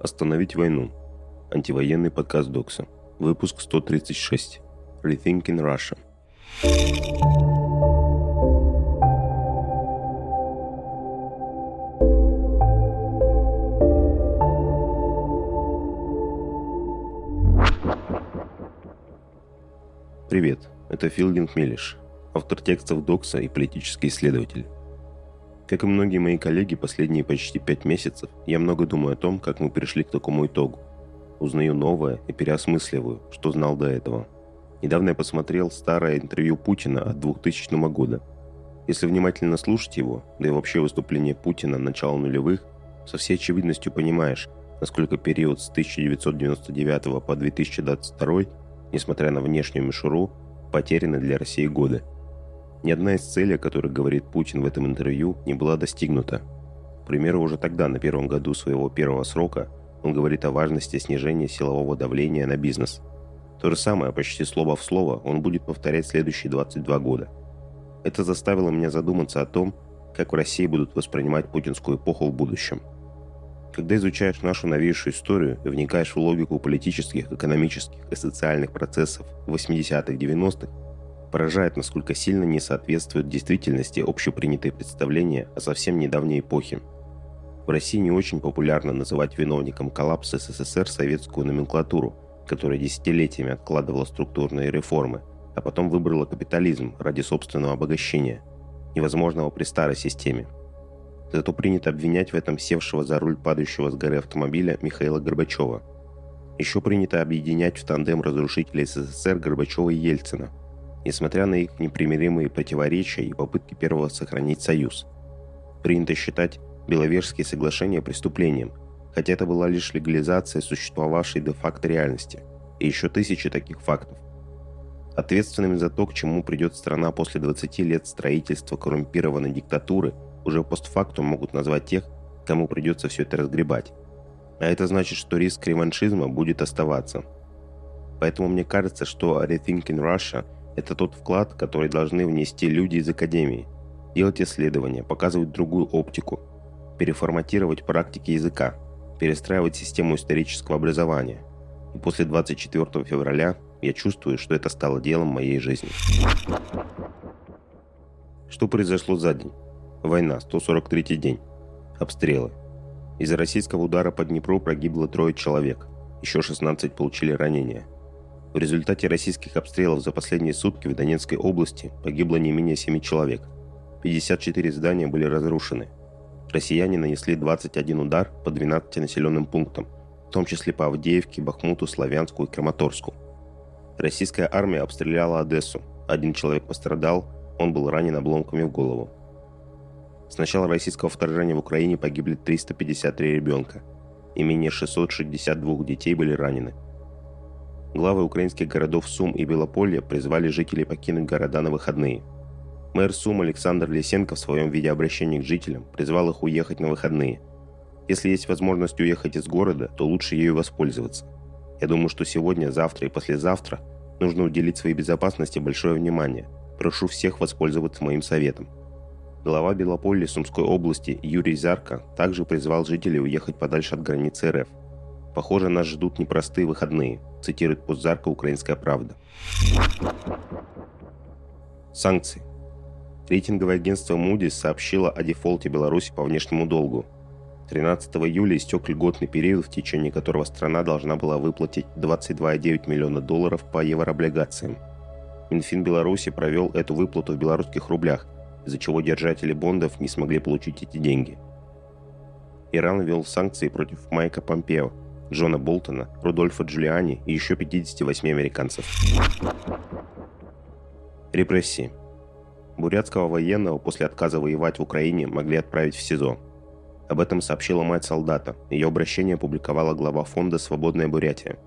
Остановить войну. Антивоенный подкаст Докса. Выпуск 136. Rethinking Russia. Привет, это Филдинг Милиш, автор текстов Докса и политический исследователь. Как и многие мои коллеги последние почти пять месяцев, я много думаю о том, как мы пришли к такому итогу. Узнаю новое и переосмысливаю, что знал до этого. Недавно я посмотрел старое интервью Путина от 2000 года. Если внимательно слушать его, да и вообще выступление Путина начала нулевых, со всей очевидностью понимаешь, насколько период с 1999 по 2022, несмотря на внешнюю мишуру, потеряны для России годы – ни одна из целей, о которых говорит Путин в этом интервью, не была достигнута. К примеру, уже тогда, на первом году своего первого срока, он говорит о важности снижения силового давления на бизнес. То же самое, почти слово в слово, он будет повторять следующие 22 года. Это заставило меня задуматься о том, как в России будут воспринимать путинскую эпоху в будущем. Когда изучаешь нашу новейшую историю и вникаешь в логику политических, экономических и социальных процессов 80-х, 90-х, Поражает, насколько сильно не соответствует действительности общепринятые представления о совсем недавней эпохе. В России не очень популярно называть виновником коллапса СССР советскую номенклатуру, которая десятилетиями откладывала структурные реформы, а потом выбрала капитализм ради собственного обогащения, невозможного при старой системе. Зато принято обвинять в этом севшего за руль падающего с горы автомобиля Михаила Горбачева. Еще принято объединять в тандем разрушителей СССР Горбачева и Ельцина – несмотря на их непримиримые противоречия и попытки первого сохранить союз. Принято считать Беловежские соглашения преступлением, хотя это была лишь легализация существовавшей де-факто реальности, и еще тысячи таких фактов. Ответственными за то, к чему придет страна после 20 лет строительства коррумпированной диктатуры, уже постфактум могут назвать тех, кому придется все это разгребать. А это значит, что риск реваншизма будет оставаться. Поэтому мне кажется, что Rethinking Russia – это тот вклад, который должны внести люди из академии. Делать исследования, показывать другую оптику, переформатировать практики языка, перестраивать систему исторического образования. И после 24 февраля я чувствую, что это стало делом моей жизни. Что произошло за день? Война, 143 день. Обстрелы. Из-за российского удара по Днепру погибло трое человек. Еще 16 получили ранения – в результате российских обстрелов за последние сутки в Донецкой области погибло не менее 7 человек. 54 здания были разрушены. Россияне нанесли 21 удар по 12 населенным пунктам, в том числе по Авдеевке, Бахмуту, Славянску и Краматорску. Российская армия обстреляла Одессу. Один человек пострадал, он был ранен обломками в голову. С начала российского вторжения в Украине погибли 353 ребенка, и менее 662 детей были ранены – Главы украинских городов Сум и Белополье призвали жителей покинуть города на выходные. Мэр Сум Александр Лисенко в своем видеообращении к жителям призвал их уехать на выходные. Если есть возможность уехать из города, то лучше ею воспользоваться. Я думаю, что сегодня, завтра и послезавтра нужно уделить своей безопасности большое внимание. Прошу всех воспользоваться моим советом. Глава Белополья Сумской области Юрий Зарко также призвал жителей уехать подальше от границы РФ – Похоже, нас ждут непростые выходные, цитирует постзарка «Украинская правда». Санкции. Рейтинговое агентство Moody's сообщило о дефолте Беларуси по внешнему долгу. 13 июля истек льготный период, в течение которого страна должна была выплатить 22,9 миллиона долларов по еврооблигациям. Минфин Беларуси провел эту выплату в белорусских рублях, из-за чего держатели бондов не смогли получить эти деньги. Иран ввел санкции против Майка Помпео – Джона Болтона, Рудольфа Джулиани и еще 58 американцев. Репрессии. Бурятского военного после отказа воевать в Украине могли отправить в СИЗО. Об этом сообщила мать солдата. Ее обращение опубликовала глава фонда «Свободная Бурятия».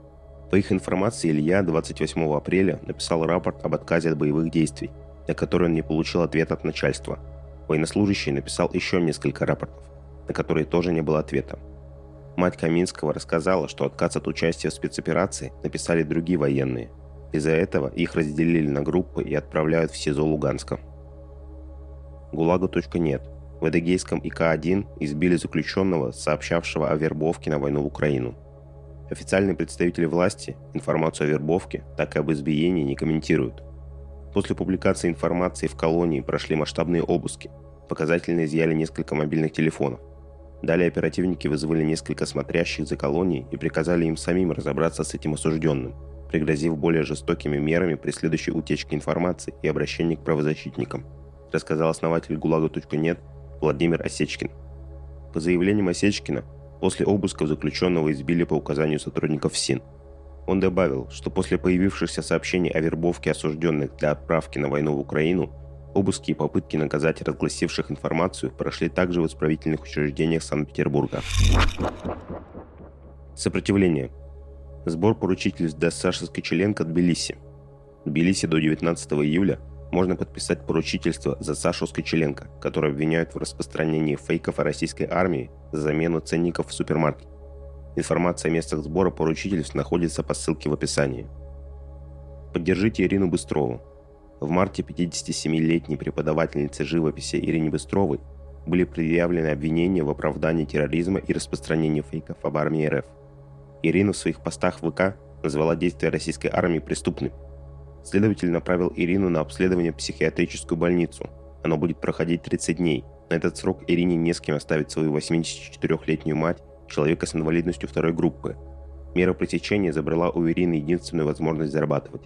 По их информации, Илья 28 апреля написал рапорт об отказе от боевых действий, на который он не получил ответ от начальства. Военнослужащий написал еще несколько рапортов, на которые тоже не было ответа. Мать Каминского рассказала, что отказ от участия в спецоперации написали другие военные. Из-за этого их разделили на группы и отправляют в СИЗО Луганска. ГУЛАГа.нет. В Эдегейском ИК-1 избили заключенного, сообщавшего о вербовке на войну в Украину. Официальные представители власти информацию о вербовке, так и об избиении не комментируют. После публикации информации в колонии прошли масштабные обыски. Показательно изъяли несколько мобильных телефонов. Далее оперативники вызвали несколько смотрящих за колонией и приказали им самим разобраться с этим осужденным, пригрозив более жестокими мерами при следующей утечке информации и обращении к правозащитникам, рассказал основатель ГУЛАГа.нет Владимир Осечкин. По заявлениям Осечкина, после обысков заключенного избили по указанию сотрудников СИН. Он добавил, что после появившихся сообщений о вербовке осужденных для отправки на войну в Украину Обыски и попытки наказать разгласивших информацию прошли также в исправительных учреждениях Санкт-Петербурга. Сопротивление. Сбор поручительств для Саши Скочеленко Тбилиси. В Тбилиси до 19 июля можно подписать поручительство за Сашу Скочеленко, который обвиняют в распространении фейков о российской армии за замену ценников в супермаркете. Информация о местах сбора поручительств находится по ссылке в описании. Поддержите Ирину Быстрову. В марте 57-летней преподавательнице живописи Ирине Быстровой были предъявлены обвинения в оправдании терроризма и распространении фейков об армии РФ. Ирина в своих постах в ВК назвала действия российской армии преступными. Следователь направил Ирину на обследование в психиатрическую больницу. Оно будет проходить 30 дней. На этот срок Ирине не с кем оставить свою 84-летнюю мать, человека с инвалидностью второй группы. Мера пресечения забрала у Ирины единственную возможность зарабатывать.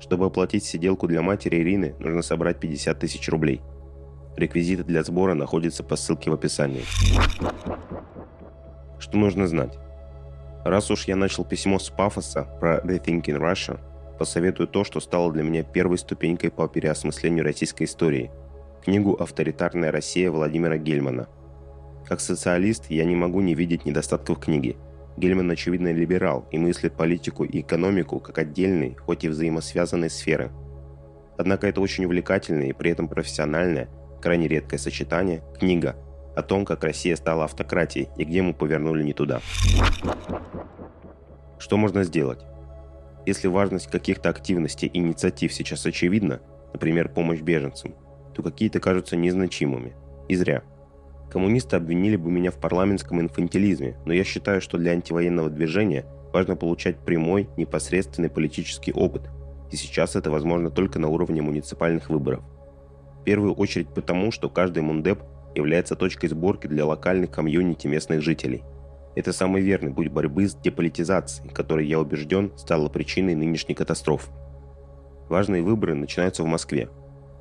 Чтобы оплатить сиделку для матери Ирины, нужно собрать 50 тысяч рублей. Реквизиты для сбора находятся по ссылке в описании. Что нужно знать? Раз уж я начал письмо с пафоса про Rethinking Russia, посоветую то, что стало для меня первой ступенькой по переосмыслению российской истории – книгу «Авторитарная Россия» Владимира Гельмана. Как социалист я не могу не видеть недостатков книги – Гельман, очевидно, либерал и мыслит политику и экономику как отдельные, хоть и взаимосвязанные сферы. Однако это очень увлекательное и при этом профессиональное, крайне редкое сочетание – книга о том, как Россия стала автократией и где мы повернули не туда. Что можно сделать? Если важность каких-то активностей и инициатив сейчас очевидна, например, помощь беженцам, то какие-то кажутся незначимыми. И зря – Коммунисты обвинили бы меня в парламентском инфантилизме, но я считаю, что для антивоенного движения важно получать прямой, непосредственный политический опыт, и сейчас это возможно только на уровне муниципальных выборов. В первую очередь потому, что каждый мундеп является точкой сборки для локальных комьюнити местных жителей. Это самый верный путь борьбы с деполитизацией, которая, я убежден, стала причиной нынешней катастрофы. Важные выборы начинаются в Москве,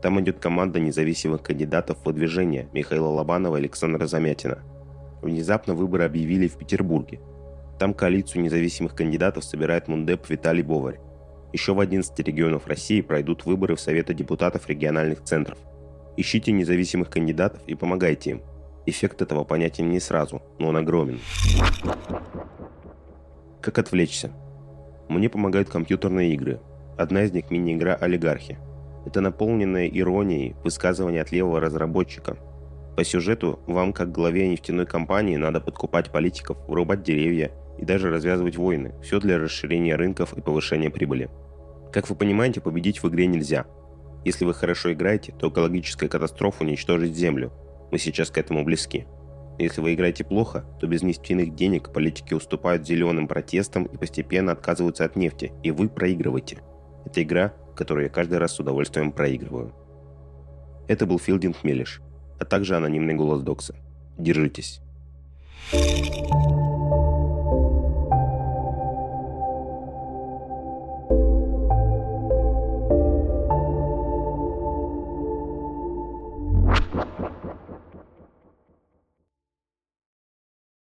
там идет команда независимых кандидатов в выдвижение Михаила Лобанова и Александра Замятина. Внезапно выборы объявили в Петербурге. Там коалицию независимых кандидатов собирает Мундеп Виталий Боварь. Еще в 11 регионов России пройдут выборы в Советы депутатов региональных центров. Ищите независимых кандидатов и помогайте им. Эффект этого понятен не сразу, но он огромен. Как отвлечься? Мне помогают компьютерные игры. Одна из них мини-игра «Олигархи», это наполненное иронией высказывание от левого разработчика. По сюжету вам, как главе нефтяной компании, надо подкупать политиков, вырубать деревья и даже развязывать войны. Все для расширения рынков и повышения прибыли. Как вы понимаете, победить в игре нельзя. Если вы хорошо играете, то экологическая катастрофа уничтожит Землю. Мы сейчас к этому близки. Если вы играете плохо, то без нефтяных денег политики уступают зеленым протестам и постепенно отказываются от нефти, и вы проигрываете. Это игра, которую я каждый раз с удовольствием проигрываю. Это был Филдинг Мелиш, а также анонимный голос Докса. Держитесь.